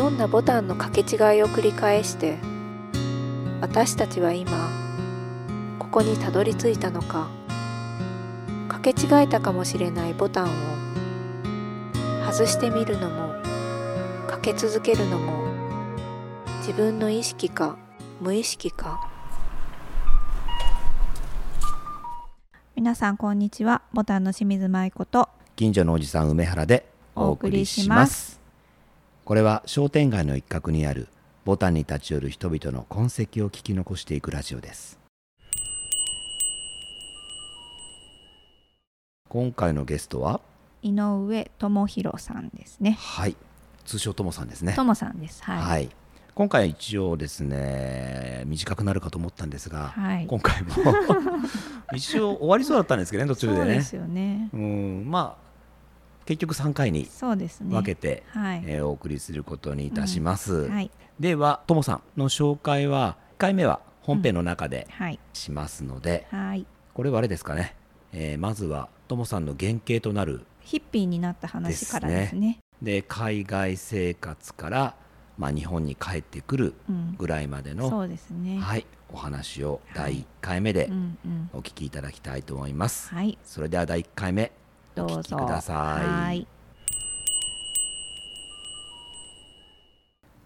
どんなボタンの掛け違いを繰り返して私たちは今ここにたどり着いたのか掛け違えたかもしれないボタンを外してみるのもかけ続けるのも自分の意識か無意識か。皆さんこんにちは。ボタンの清水舞子と近所のおじさん梅原でお送りしますこれは商店街の一角にあるボタンに立ち寄る人々の痕跡を聞き残していくラジオです。今回のゲストは井上智弘さんですね。はい。通称ともさんですね。智さんです。はい、はい。今回は一応ですね短くなるかと思ったんですが、はい。今回も 一応終わりそうだったんですけどね途中でね。そうですよね。うん。まあ結局3回に分けて、はい、えーお送りすることにいたします、はい。ではともさんの紹介は1回目は本編の中ではい。しますので、はい。これはあれですかね、えーまずはともさんの原型となるヒッピーになった話からですね。で海外生活から、まあ、日本に帰ってくるうん。ぐらいまでその、うですね。はい、お話を第1回目でうんうん。お聞きいただきたいと思います、はい。それでは第1回目どうぞ。ください。はい。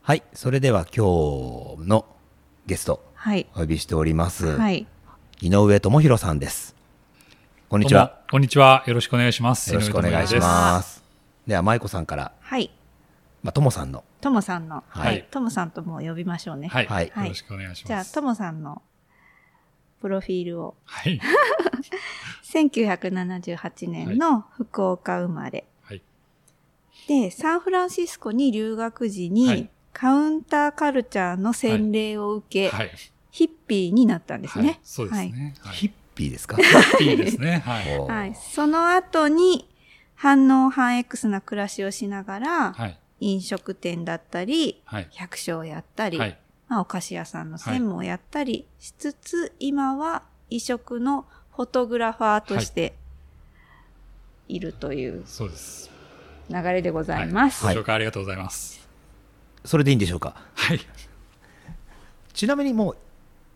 はいそれでは今日のゲストはい。お呼びしております、はい。井上智弘さんです。こんにちは。こんにちは。よろしくお願いします。よろしくお願いします。では舞子さんから、はい。まあ、智さんの。ともさんの。はい。はい。ともさんとも呼びましょうね。はい。はい。よろしくお願いします。じゃあともさんのプロフィールを。はい。1978年の福岡生まれ、はい。でサンフランシスコに留学時に、はいカウンターカルチャーの洗礼を受け、はい。ヒッピーになったんですね。はいそうですね。はい。ヒッピーですか？いいですね。はい。その後に反応反 X な暮らしをしながら、はい。飲食店だったり、はい。百姓をやったり、はい。まあ、お菓子屋さんの専務をやったりしつつ、今は異色のフォトグラファーとしているというそうです。流れでございます。ご紹介ありがとうございます。それでいいんでしょうか？はい。ちなみにもう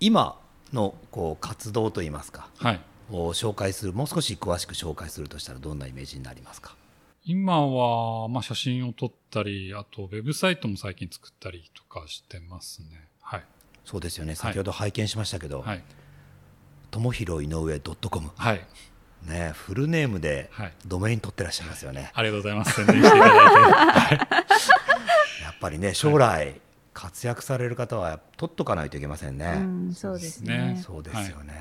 今のこう活動といいますかはい。を紹介するもう少し詳しく紹介するとしたらどんなイメージになりますか？今は、まあ、写真を撮ったり、あと、ウェブサイトも最近作ったりとかしてますね。はい。そうですよね先ほど拝見しましたけど、はい。ともひろ井上 .com はい。ねフルネームではいドメイン取ってらっしゃいますよねありがとうございます。宣伝していただいて。やっぱりね将来活躍される方は取っとかないといけませんね、うん、そうですね。そうですよね、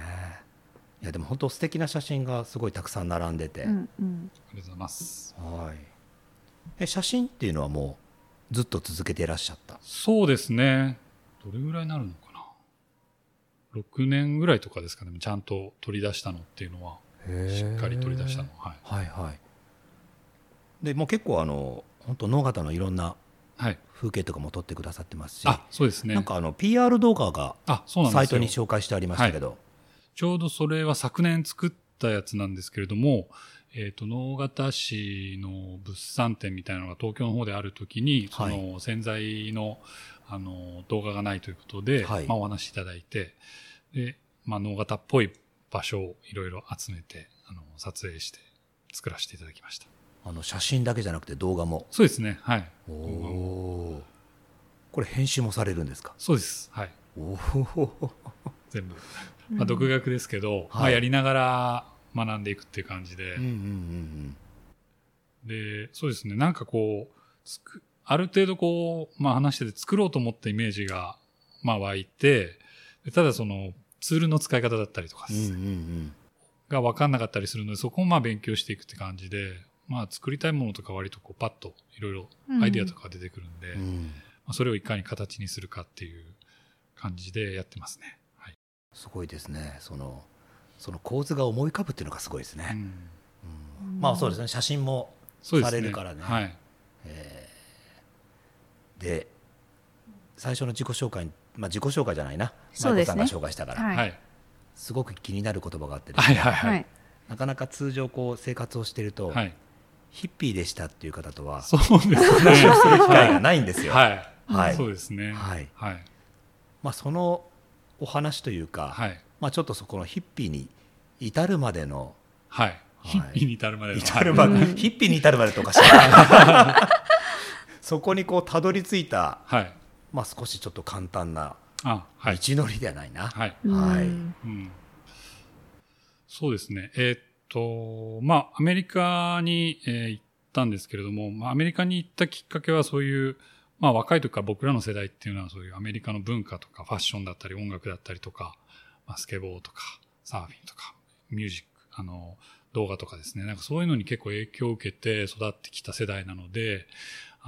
い、やでも本当素敵な写真がすごいたくさん並んでて、うんうんありがとうございます。はいえ写真っていうのはもうずっと続けていらっしゃった？そうですね。どれぐらいになるのかな。6年ぐらいとかですかね。ちゃんと取り出したのっていうのは、しっかり取り出したの。はい。はいはいでもう結構あの本当農方のいろんなはい。風景とかも撮ってくださってますし、あ、そうですね。なんかあの PR 動画が。サイトに紹介してありましたけど、ちょうどそれは昨年作ったやつなんですけれども、えっ、と、能形市の物産展みたいなのが東京の方であるときに、そはいの洗剤の、あの、動画がないということで、はいまあお話しいただいて、で、まあ能形っぽい場所をいろいろ集めて、あの、撮影して作らせていただきました。あの写真だけじゃなくて動画もそうですね。はい。おおこれ編集もされるんですか？そうです。はい。おお全部。まあ独学ですけど、まはいあやりながら学んでいくっていう感じで、うんうんうんで、そうですね。なんかこう、つくある程度こう、まあ話してて作ろうと思ったイメージが、まあ湧いて、でただそのツールの使い方だったりとかうんうんうん。が分かんなかったりするので、そこをまあ勉強していくって感じで、まあ作りたいものとか割とこうパッといろいろアイディアとか出てくるんで、まうん。うんあ、それをいかに形にするかっていう感じでやってますね。はい。すごいですね。そのその構図が思い浮かぶっていうのがすごいですね、うん。うん。まあそうですね。写真も。されるからね。はい。で最初の自己紹介に、まあ、自己紹介じゃないなそうですね舞子さんが紹介したから、はいはい。すごく気になる言葉があってですねはいはいはい。なかなか通常こう生活をしていると、うはい。ヒッピーでしたっていう方とはそうですね。話をする機会がないんですよ。はい。はいそうですね。はいはい。まあ、そのお話というか、はい。まあ、ちょっとそこのヒッピーに至るまでのはい。はいヒッピーに至るまでの。至るまで、うんヒッピーに至るまでとかしらそこにこうたどり着いた、はい。はい。まあ、少しちょっと簡単なあ、はい。道のりではないな。はい。はいうんうん。そうですね。えーっと、まあ、アメリカに、えー行ったんですけれども、まあ、アメリカに行ったきっかけはそういう、まあ、若い時から僕らの世代っていうのはそういうアメリカの文化とかファッションだったり音楽だったりとか、まあ、スケボーとかサーフィンとかミュージック、あの、動画とかですね。なんかそういうのに結構影響を受けて育ってきた世代なので、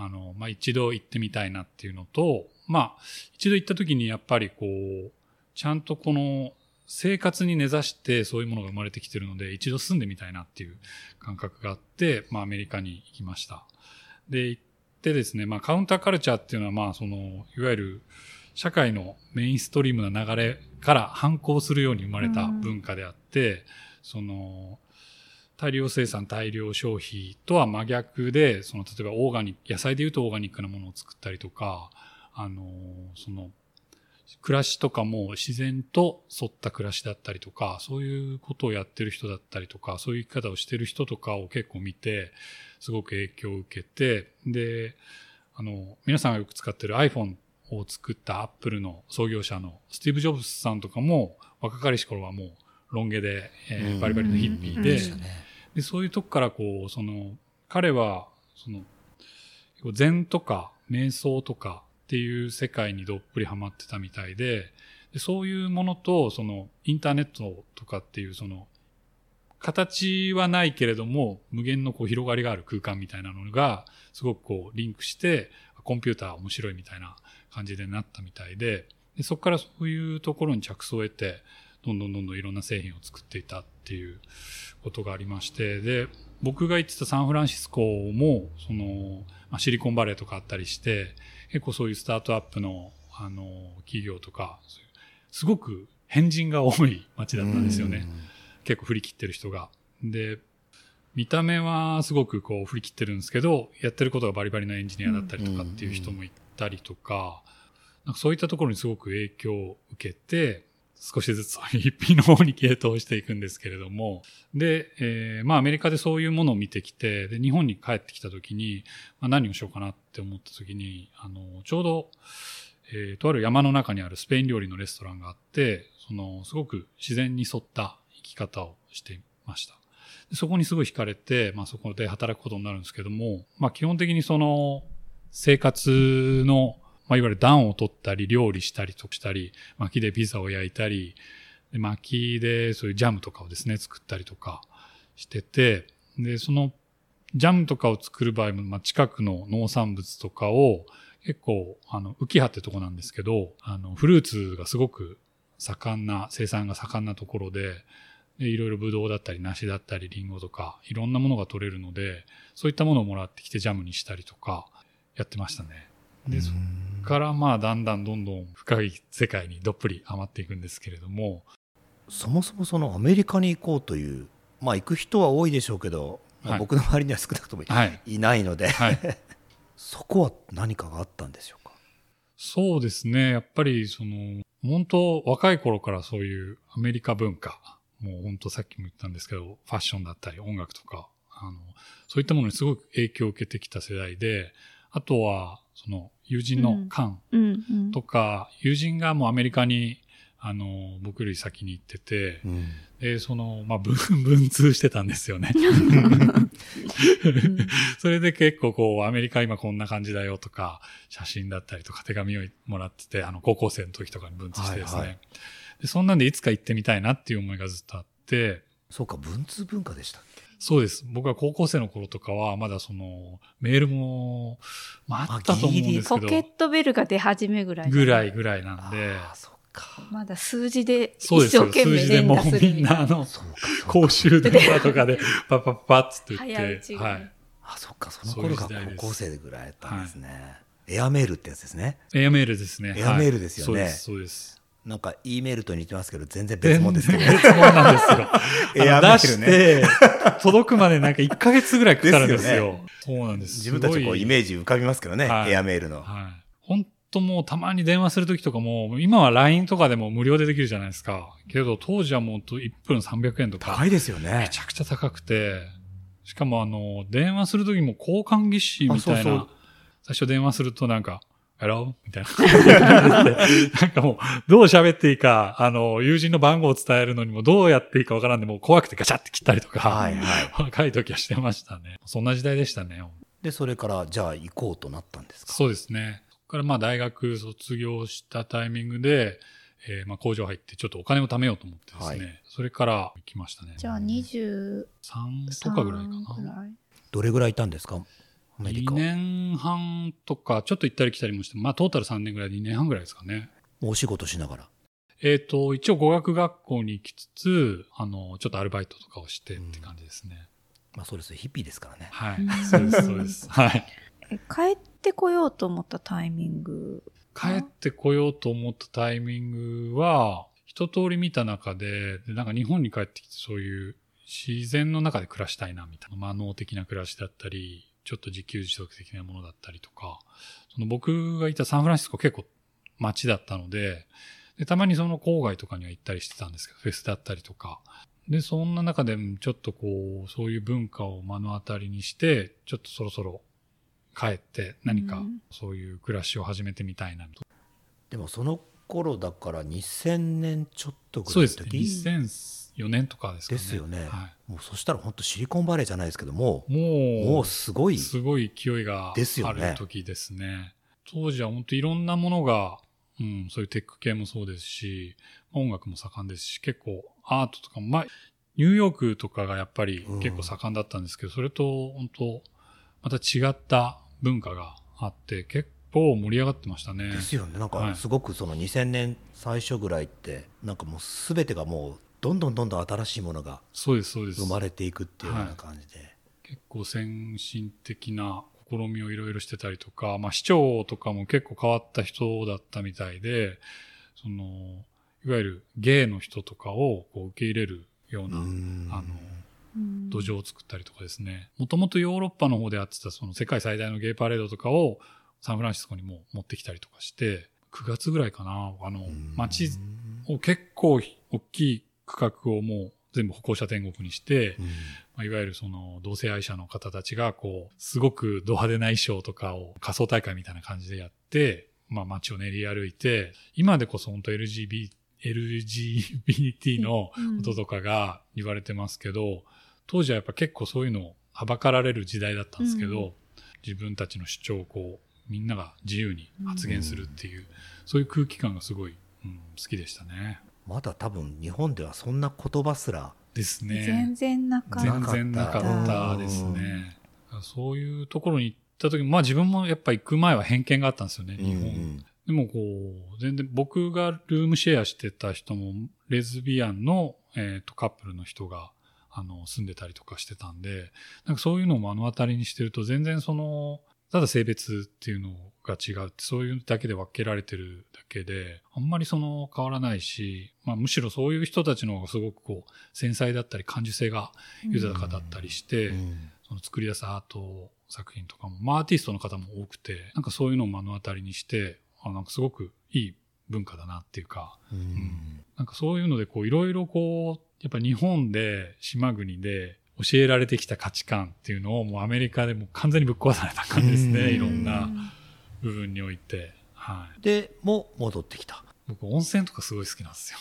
あの、まあ、一度行ってみたいなっていうのと、まあ、一度行った時にやっぱりこう、ちゃんとこの生活に根ざしてそういうものが生まれてきてるので、一度住んでみたいなっていう感覚があって、まあアメリカに行きました。で、行ってですね、まあカウンターカルチャーっていうのはまあその、いわゆる社会のメインストリームな流れから反抗するように生まれた文化であって、その、大量生産、大量消費とは真逆で、その、例えばオーガニック、野菜で言うとオーガニックなものを作ったりとか、あの、その、暮らしとかも自然と沿った暮らしだったりとか、そういうことをやってる人だったりとか、そういう生き方をしてる人とかを結構見て、すごく影響を受けて、で、あの、皆さんがよく使ってる iPhone を作ったアップルの創業者のスティーブ・ジョブズさんとかも、若かりし頃はもうロン毛で、えーうんバリバリのヒッピーうんで、でしたね。で、そういうとこからこう、その、彼は、その、禅とか瞑想とかっていう世界にどっぷりハマってたみたいで、でそういうものと、その、インターネットとかっていう、その、形はないけれども、無限のこう広がりがある空間みたいなのが、すごくこう、リンクして、コンピューター面白いみたいな感じでなったみたいで、でそこからそういうところに着想を得て、どんどんどんどんいろんな製品を作っていた。っていうことがありまして、で、僕が行ってたサンフランシスコも、その、まあ、シリコンバレーとかあったりして、結構そういうスタートアップの、あの、企業とか、すごく変人が多い街だったんですよね。結構振り切ってる人が。で、見た目はすごくこう振り切ってるんですけど、やってることがバリバリなエンジニアだったりとかっていう人もいたりとか、なんかそういったところにすごく影響を受けて、少しずつそういうヒッピーの方に傾倒していくんですけれども、で、えーまあアメリカでそういうものを見てきて、で、日本に帰ってきた時に、まあ、何をしようかなって思った時に、あの、ちょうど、えーとある山の中にあるスペイン料理のレストランがあって、その、すごく自然に沿った生き方をしていました。そこにすごい惹かれて、まあそこで働くことになるんですけども、まあ基本的にその、生活の、まあいわゆる暖を取ったり、料理したりとしたり、薪でピザを焼いたり、で薪でそういうジャムとかをですね、作ったりとかしてて、で、そのジャムとかを作る場合も、まあ、近くの農産物とかを結構、あの、浮葉ってとこなんですけど、あの、フルーツがすごく盛んな、生産が盛んなところで、でいろいろブドウだったり、梨だったり、リンゴとか、いろんなものが取れるので、そういったものをもらってきてジャムにしたりとか、やってましたね。で、からまあ、だんだんどんどん深い世界にどっぷりハマっていくんですけれども、そもそもそのアメリカに行こうという、まあ、行く人は多いでしょうけど、僕の周りには少なくともはい。いないので、はい。そこは何かがあったんでしょうか？そうですね。やっぱり、その、本当若い頃からそういうアメリカ文化、もう本当さっきも言ったんですけど、ファッションだったり音楽とか、あの、そういったものにすごく影響を受けてきた世代で、あとは、その、友人のカン。うんうん。とか、友人がもうアメリカに、あの、僕より先に行ってて、で、その、まあ、文、文通してたんですよね。それで結構こう、アメリカ今こんな感じだよとか、写真だったりとか手紙をもらってて、あの、高校生の時とかに文通してですね。はいはい。でそんなんでいつか行ってみたいなっていう思いがずっとあって、そうか、文通文化でしたっけ？そうです。僕は高校生の頃とかは、まだその、メールも、まあ、あったと思うんですけど、ポケットベルが出始めぐらい。ぐらいぐらいなんで、ああ、そうか。まだ数字でそうですよ。一生懸命数字でもう連打するみんなあの。公衆電話とかでパッパッパッつって言って、はい。あ、そっか、その頃が高校生ぐらいだったんですね。エアメールってやつですね。エアメールですね。エアメールですよねはいそうです、そうです。なんか E メールと似てますけど、全然別物ですけど。別物なんですよ。エアメールね届くまでなんか1ヶ月ぐらいかかるんですよ。ですよそうなんです。自分たちこうイメージ浮かびますけどね、はいエアメールの。はい。本当もうたまに電話するときとかも、今は LINE とかでも無料でできるじゃないですか。けど当時はもう1分300円とか、高いですよねめ。ちゃくちゃ高くて、しかもあの、電話するときも交換技師みたいな、最初電話するとなんか、Hello? みたいななんかもう、どう喋っていいか、あの、友人の番号を伝えるのにもどうやっていいかわからんで、もう怖くてガチャって切ったりとか、はいはい。若い時はしてましたね。そんな時代でしたね。で、それから、じゃあ行こうとなったんですか？そうですね。そこからまあ大学卒業したタイミングで、えーまあ工場入ってちょっとお金を貯めようと思ってですね、はいそれから行きましたね。じゃあ23 3とかぐらいかな。どれぐらいいたんですか？アメリカ2。年半とか、ちょっと行ったり来たりもして、まあトータル3年ぐらい、2年半ぐらいですかね。お仕事しながら。えっ、と、一応語学学校に行きつつ、あの、ちょっとアルバイトとかをしてって感じですね。まあそうです。ヒッピーですからね。はいうん。そうです、そうです。はい。え帰ってこようと思ったタイミング帰ってこようと思ったタイミングは、一通り見た中で、でなんか日本に帰ってきてそういう自然の中で暮らしたいなみたいな、まあ脳的な暮らしだったり、ちょっと自給自足的なものだったりとか、その僕がいたサンフランシスコ結構街だったので、でたまにその郊外とかには行ったりしてたんですけど、フェスだったりとか。で、そんな中でちょっとこう、そういう文化を目の当たりにして、ちょっとそろそろ帰って何かうんそういう暮らしを始めてみたいなとでもその頃だから2000年ちょっとぐそうですね。らいの時2004年とかですかね。ですよねはもうそしたら本当シリコンバレーじゃないですけども、い、もう、もうすごい。すごい勢いがあですよねる時ですね。当時は本当いろんなものが、うん、そういうテック系もそうですし、音楽も盛んですし、結構アートとかも、まあ、ニューヨークとかがやっぱり結構盛んだったんですけど、それと本当、また違った文化があって、結構盛り上がってましたね。ですよね。なんはいかすごくその2000年最初ぐらいって、なんかもうすべてがもうどんどんどんどん新しいものがそうです、そうです。生まれていくっていうような感じで。結構先進的な試みをいろいろしてたりとか、まあ市長とかも結構変わった人だったみたいで、その、いわゆるゲイの人とかをこう受け入れるような、うんあの、うん土壌を作ったりとかですね。もともとヨーロッパの方でやってたその世界最大のゲイパレードとかをサンフランシスコにも持ってきたりとかして、9月ぐらいかな、あの、街を結構大きい区画をもう全部歩行者天国にして、うん。まあ、いわゆるその同性愛者の方たちがこう、すごくド派手な衣装とかを仮装大会みたいな感じでやって、まあ街を練り歩いて、今でこそ本当 LGBT、LGBT のこととかが言われてますけど、当時はやっぱ結構そういうのをはばかられる時代だったんですけど、うん。自分たちの主張をこう、みんなが自由に発言するっていう、そういう空気感がすごい、うん、好きでしたね。まだ多分日本ではそんな言葉すら、ですね。全然なかった。全然なかったですね。そういうところに行った時も、まあ自分もやっぱ行く前は偏見があったんですよね、日本。うんでもこう、全然僕がルームシェアしてた人も、レズビアンの、えー、とカップルの人が、あの、住んでたりとかしてたんで、なんかそういうのを目の当たりにしてると、全然その、ただ性別っていうのが違うって、そういうだけで分けられてるだけで、あんまりその変わらないし、まあむしろそういう人たちの方がすごくこう、繊細だったり感受性が豊かだったりして、うん。その作り出すアート作品とかも、まあアーティストの方も多くて、なんかそういうのを目の当たりにして、あなんかすごくいい文化だなっていうか、うん。なんかそういうのでこういろいろこう、やっぱ日本で島国で教えられてきた価値観っていうのをもうアメリカでもう完全にぶっ壊された感じですね、うん。いろんな部分において。はい。で、もう戻ってきた。僕温泉とかすごい好きなんですよ。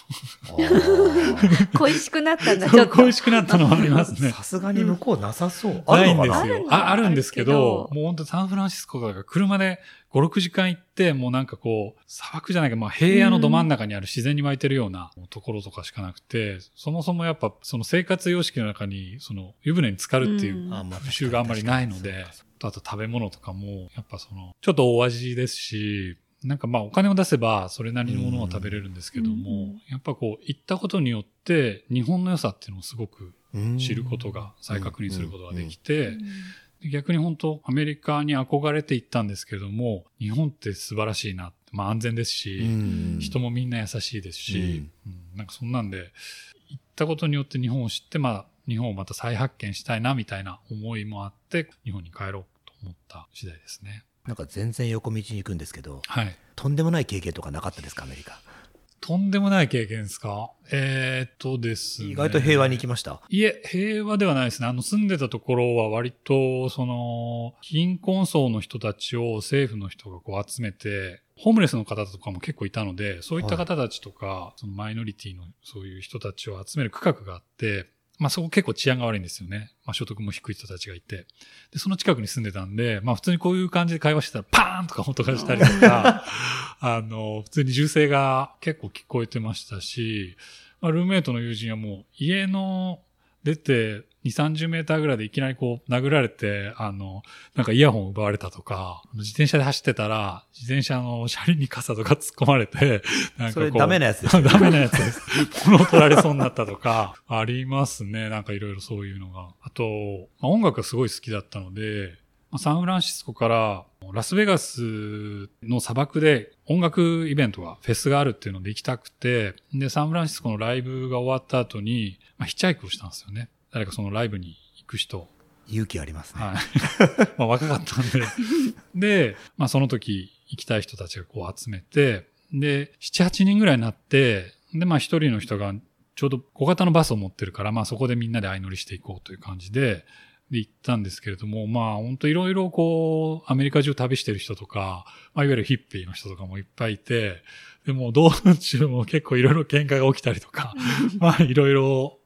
恋しくなったんだ、ちょっと。恋しくなったのもありますね。さすがに向こうなさそう。あ ないんるのかな？ですよ。あああるんですけどもう本当サンフランシスコが車で5、6時間行って、もうなんかこう、砂漠じゃないけど、まあ平野のど真ん中にある自然に湧いてるようなところとかしかなくて、そもそもやっぱその生活様式の中に、その湯船に浸かるっていううんあまあ風習があんまりないので、あと食べ物とかも、やっぱその、ちょっと大味ですし、なんかまあお金を出せばそれなりのものは食べれるんですけども、うんやっぱこう行ったことによって日本の良さっていうのをすごくうん。知ることが、再確認することができうんて、で逆に本当アメリカに憧れて行ったんですけれども、日本って素晴らしいな。まあ安全ですし、うん人もみんな優しいですし、なんかそんなんで、行ったことによって日本を知って、まあ、日本をまた再発見したいな、みたいな思いもあって、日本に帰ろうと思った次第ですね。なんか全然横道に行くんですけど、はい。とんでもない経験とかなかったですか、アメリカ。とんでもない経験ですか？えー、っとですね。意外と平和に行きました？いえ、平和ではないですね。あの、住んでたところは割と、その、貧困層の人たちを政府の人がこう集めて、ホームレスの方とかも結構いたので、そういった方たちとか、そのマイノリティのそういう人たちを集める区画があって、まあそこ結構治安が悪いんですよね。まあ所得も低い人たちがいて。で、その近くに住んでたんで、まあ普通にこういう感じで会話してたらパーンとか音がしたりとか、あの、普通に銃声が結構聞こえてましたし、まあ、ルームメイトの友人はもう家の出て2、30メーターぐらいでいきなりこう殴られて、あの、なんかイヤホン奪われたとか、自転車で走ってたら、自転車の車輪に傘とか突っ込まれて、なんかこうそれダメなやつです ダメなやつです。物を取られそうになったとか、ありますね。なんかいろいろそういうのが。あと、まあ、音楽がすごい好きだったので、まあサンフランシスコからラスベガスの砂漠で音楽イベントが、フェスがあるっていうので行きたくて、で、サンフランシスコのライブが終わった後に、まあ、ヒッチハイクをしたんですよね。誰かそのライブに行く人。勇気ありますね。はい。まあ若かったんで。で、まあその時行きたい人たちがこう集めて、で、7、8人ぐらいになって、で、まあ一人の人がちょうど小型のバスを持ってるから、まあそこでみんなで相乗りしていこうという感じで、で行ったんですけれども、まあ本当いろいろこう、アメリカ中旅してる人とか、まあいわゆるヒッピーの人とかもいっぱいいて、でも道中も結構いろいろ喧嘩が起きたりとか、まあいろいろはい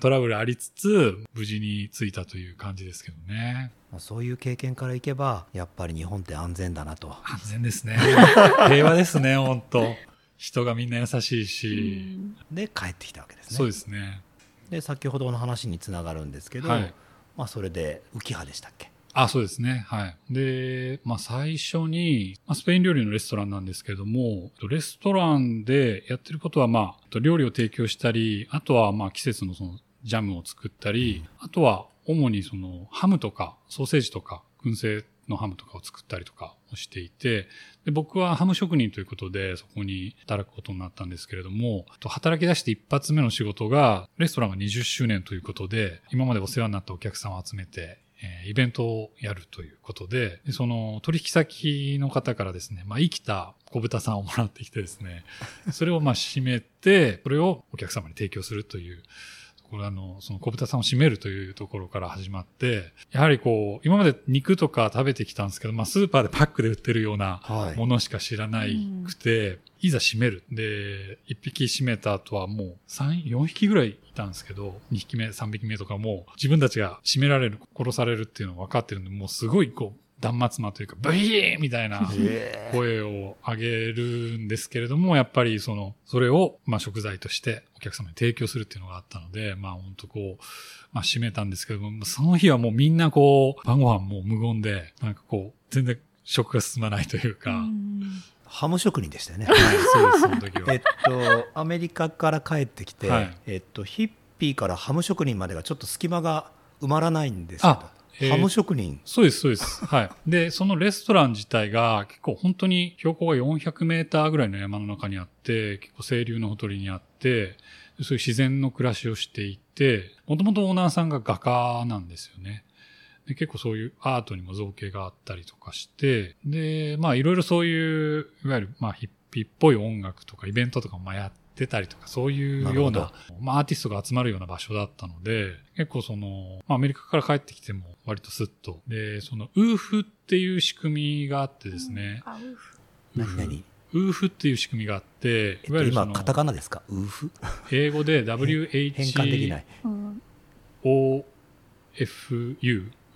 トラブルありつつ、無事に着いたという感じですけどね。まあそういう経験からいけば、やっぱり日本って安全だなと。安全ですね。平和ですね、本当人がみんな優しいし。で、帰ってきたわけですね。そうですね。で、先ほどの話につながるんですけど、はいまあそれで浮葉でしたっけ？あ、そうですね。はい。で、まあ最初に、まあ、スペイン料理のレストランなんですけれども、レストランでやってることは、まあ、料理を提供したり、あとは、まあ季節のそのジャムを作ったり、あとは主にそのハムとかソーセージとか燻製のハムとかを作ったりとかをしていて、で僕はハム職人ということでそこに働くことになったんですけれども、と働き出して一発目の仕事が、レストランが20周年ということで、今までお世話になったお客さんを集めて、えーイベントをやるということで、でその取引先の方からですね、まあ生きた小豚さんをもらってきてですね、それをまあ締めて、それをお客様に提供するという、これあの、その小豚さんを締めるというところから始まって、やはりこう、今まで肉とか食べてきたんですけど、まあスーパーでパックで売ってるようなはい。ものしか知らないくて、いざ締める。で、一匹締めた後はもう三、4匹ぐらいいたんですけど、2匹目、3匹目とかも自分たちが締められる、殺されるっていうのが分かってるんで、もうすごいこう、断末魔というか、ブヒーみたいな声を上げるんですけれども、やっぱりその、それを、まあ食材としてお客様に提供するっていうのがあったので、まあ本当こう、まあ締めたんですけども、その日はもうみんなこう、晩ご飯もう無言で、なんかこう、全然食が進まないというか、ハム職人でしたよね。はい、そ。えっと、アメリカから帰ってきて、はいえっと、ヒッピーからハム職人までがちょっと隙間が埋まらないんですけどあ、えーハム職人、そうです、そうです。はい。で、そのレストラン自体が結構本当に標高が400メーターぐらいの山の中にあって、結構清流のほとりにあって、そういう自然の暮らしをしていて、もともとオーナーさんが画家なんですよね。で結構そういうアートにも造形があったりとかして、で、まあいろいろそういう、いわゆるまあヒッピーっぽい音楽とかイベントとかもまあやってたりとか、そういうようなな、まあアーティストが集まるような場所だったので、結構その、まあアメリカから帰ってきても割とスッと。で、そのウーフっていう仕組みがあってですね、あうふウーフ。何々ウーフ。っていう仕組みがあって、いわゆるそのカタカナですか？ウーフ？英語で変換できない。WHOFU、。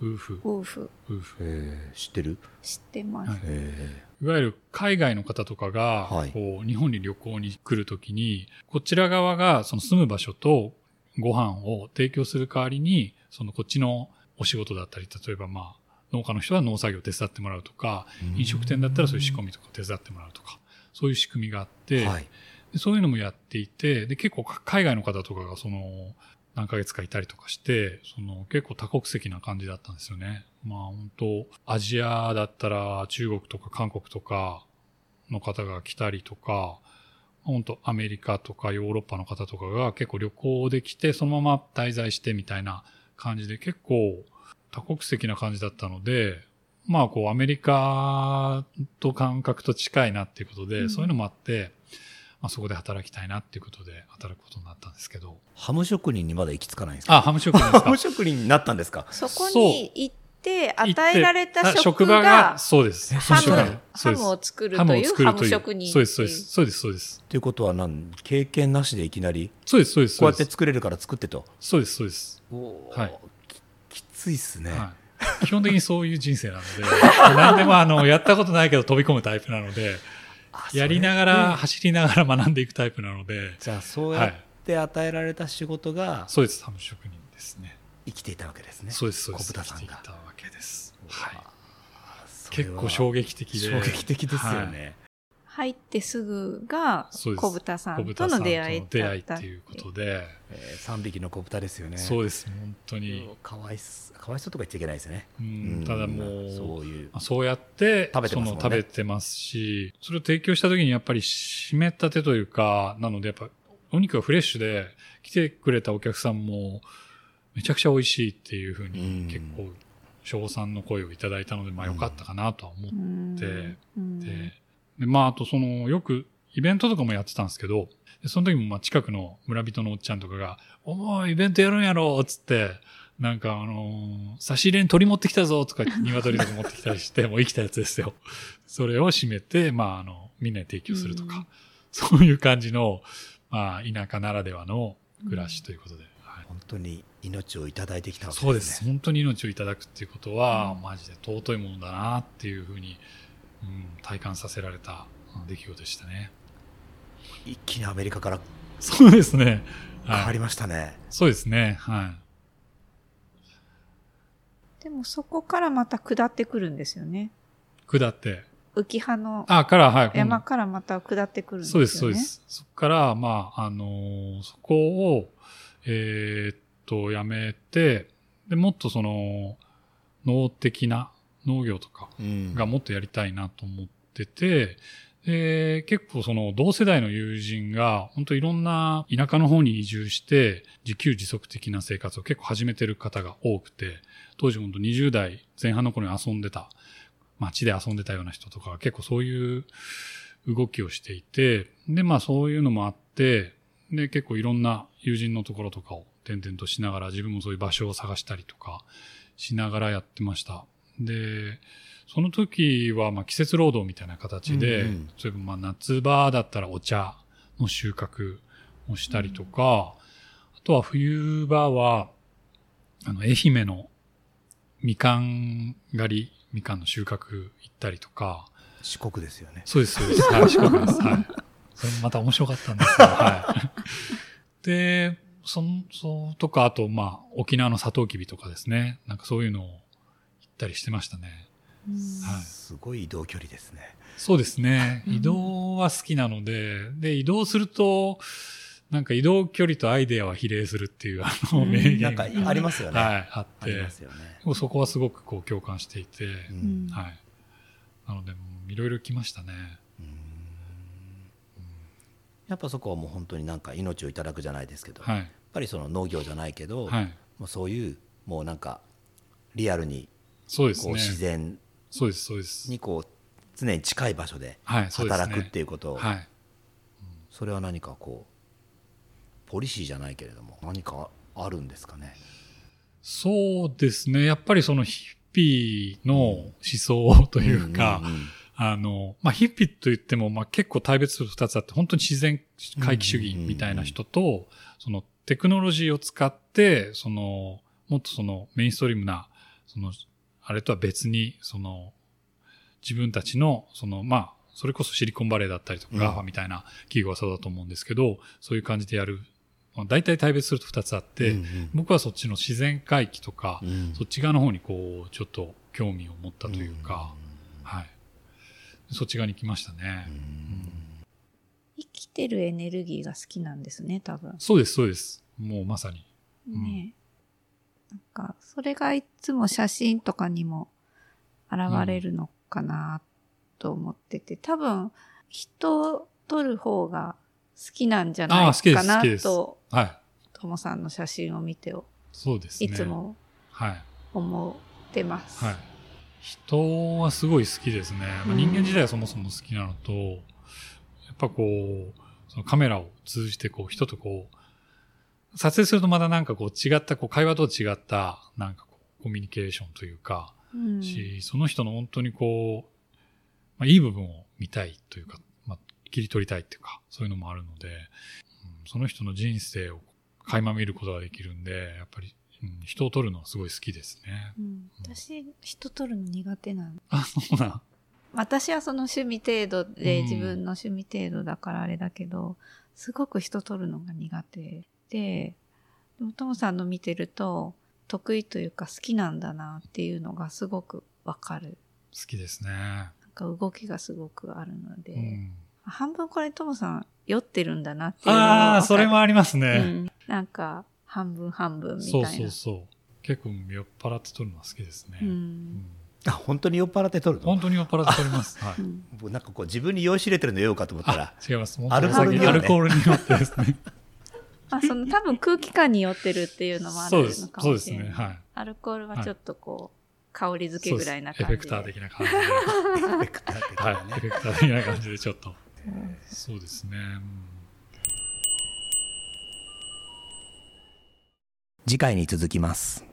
うんウーフ、ウーフウーフ。えー知ってる？知ってます、はい。えいわゆる海外の方とかが、はい。こう日本に旅行に来るときに、こちら側がその住む場所とご飯を提供する代わりに、そのこっちのお仕事だったり、例えばまあ、農家の人は農作業を手伝ってもらうとか、うん。飲食店だったらそういう仕込みとか手伝ってもらうとか、そういう仕組みがあって、はい、でそういうのもやっていて、で、結構か海外の方とかがその、何ヶ月かいたりとかして、その結構多国籍な感じだったんですよね。まあ本当アジアだったら中国とか韓国とか、の方が来たりとか、本当アメリカとかヨーロッパの方とかが結構旅行で来て、そのまま滞在してみたいな感じで結構多国籍な感じだったので、まあこうアメリカと感覚と近いなっていうことで、うんそういうのもあって、まあそこで働きたいなっていうことで働くことになったんですけど。ハム職人にまだ行き着かないんですか？あ、ハム職人ですか？ハム職人になったんですか？そこに行って、与えられた職が、そうです。ハム職場そうですハムを作るハムというハムを作るという職人。そうです、そうです。。そうです、そうです。ということは何？経験なしでいきなり？そうです、そうです。こうやってそうです作れるから作ってと？そうです、そうです。はいききついっすね。はい。基本的にそういう人生なので、何でもあの、やったことないけど飛び込むタイプなので、あやりながら、走りながら学んでいくタイプなので、じゃあそうやって与えられた仕事がそうです、ハム職人ですね。生きていたわけですね。そうです、そうです。小豚さんが生きていたわけです。はい。結構衝撃的で。衝撃的ですよはいね。入ってすぐがそうです。小豚さんと小豚さんとの出会いだった会いっていうことで、えー、3匹の子豚ですよね。そうです、本当に。かわいすかわいそうとか言っちゃいけないですよね。ううん。ん、ただもう、そういう。まあそうやって食べてますね。その食べてますし、それを提供した時にやっぱり湿ったてというか、なのでやっぱお肉がフレッシュで来てくれたお客さんもめちゃくちゃ美味しいっていうふううん。に結構賞賛の声をいただいたので、まあ良かったかなとは思っうん。てうん。て、で、まああとそのよくイベントとかもやってたんですけど、でその時もまあ近くの村人のおっちゃんとかが、おもイベントやるんやろっつって、なんかあのー差し入れに鳥持ってきたぞとか、鶏とか持ってきたりして、もう生きたやつですよ。それを締めて、まああの、みんなに提供するとか、うんそういう感じの、まあ田舎ならではの暮らしということで。はい本当に命をいただいてきたわけそうです。ですね。本当に命をいただくっていうことは、マジで尊いものだなっていうふうに、うん、体感させられたうん出来事でしたね。一気にアメリカからそうですね。はい。変わりましたね。そうですね。はい。でもそこからまた下ってくるんですよね。下って。浮葉のあ、から、はい。山からまた下ってくるんですよね。そうです、そうで。す。そこから、まあ、あのーそこを、えーっと、やめて、で、もっとその、農的な農業とかうんがもっとやりたいなと思ってて、で、結構その同世代の友人が、本当いろんな田舎の方に移住して、自給自足的な生活を結構始めてる方が多くて、当時本当20代前半の頃に遊んでた、街で遊んでたような人とかが結構そういう動きをしていて、で、まあそういうのもあって、で、結構いろんな友人のところとかを転々としながら、自分もそういう場所を探したりとかしながらやってました。で、その時はまあ季節労働みたいな形で、うんうん例えばまあ夏場だったらお茶の収穫をしたりとか、あとは冬場は、あの、愛媛のみかん狩り、みかんの収穫行ったりとか、四国ですよね。そうです、そうです。はい、四国です。はい。それもまた面白かったんですけど、はい。で、そん、そうとか、あと、まあ、沖縄のサトウキビとかですね。なんかそういうのをたりしてましたね。うんはい。すごい移動距離ですね。そうですね。うん移動は好きなので、で、移動すると、なんか移動距離とアイデアは比例するっていう、あの、うん名言が。なんかありますよね。はい、あってありま、すよね。そこはすごくこう共感していて、うんはい。なので、もういろいろ来ましたね。やっぱそこはもう本当になんか命をいただくじゃないですけど、やっはい。ぱりその農業じゃないけど、はい。もうそういうもうなんかリアルにそうですね。自然そうです、そうです。にこう常に近い場所で。働くっていうことを、はい。それは何かこうポリシーじゃないけれども何かあるんですかね？そうですね。やっぱりそのヒッピーの思想というか、んんんあの、まあ、ヒッピーと言っても、まあ、結構大別する二つあって、本当に自然回帰主義みたいな人と、そのテクノロジーを使って、その、もっとそのメインストリームな、その、あれとは別に、その、自分たちの、その、まあ、それこそシリコンバレーだったりとか、うん GAFA みたいな企業はそうだと思うんですけど、そういう感じでやる。まあ、大体大別すると二つあって、うんうん僕はそっちの自然回帰とか、うんそっち側の方にこう、ちょっと興味を持ったというか、はい。そっち側に来ましたね。生きてるエネルギーが好きなんですね、多分。そうです、そうです。もうまさに。うんねなんか、それがいつも写真とかにも現れるのかなと思ってて、多分、人を撮る方が好きなんじゃあないかなと、はい。ともさんの写真を見てそうですね。いつ。もはい。思ってます。はい。人はすごい好きですね。まあうん人間自体はそもそも好きなのと、やっぱこう、そのカメラを通じてこう人とこう、撮影するとまだなんかこう違った、こう会話と違った、なんかこうコミュニケーションというか、うんし、その人の本当にこう、まあ、いい部分を見たいというか、まあ、切り取りたいっていうか、そういうのもあるので、うんその人の人生を垣間見ることができるんで、やっぱり、うん人を撮るのはすごい好きですね。うん私、人撮るの苦手なの。あ、そうなん。私はその趣味程度で、うん自分の趣味程度だからあれだけど、すごく人撮るのが苦手で、でもトモさんの見てると、得意というか好きなんだなっていうのがすごくわかる。好きですね。なんか動きがすごくあるので、うん、半分これトモさん酔ってるんだなっていうのああ、それもありますうね。ん。なんか、半分半分みたいな。そうそうそう。結構酔っ払って撮るのは好きですね。ううんん。あ本当に酔っ払って撮るの？本当に酔っ払って撮ります。はい。う ん僕なんかこう自分に酔いしれてるの酔うかと思ったらあ、違います。アルコールによってアルコールによってですね。まあ、その多分空気感によってるっていうのもあるそうですの。かそうですもしれない。ね。はい。アルコールはちょっとこう、香り付けぐらいなそう感じで。ですエフェクター的な感じで。エフェクター的はい。エフェクター的な感じでちょっと。そうですね。うん次回に続きます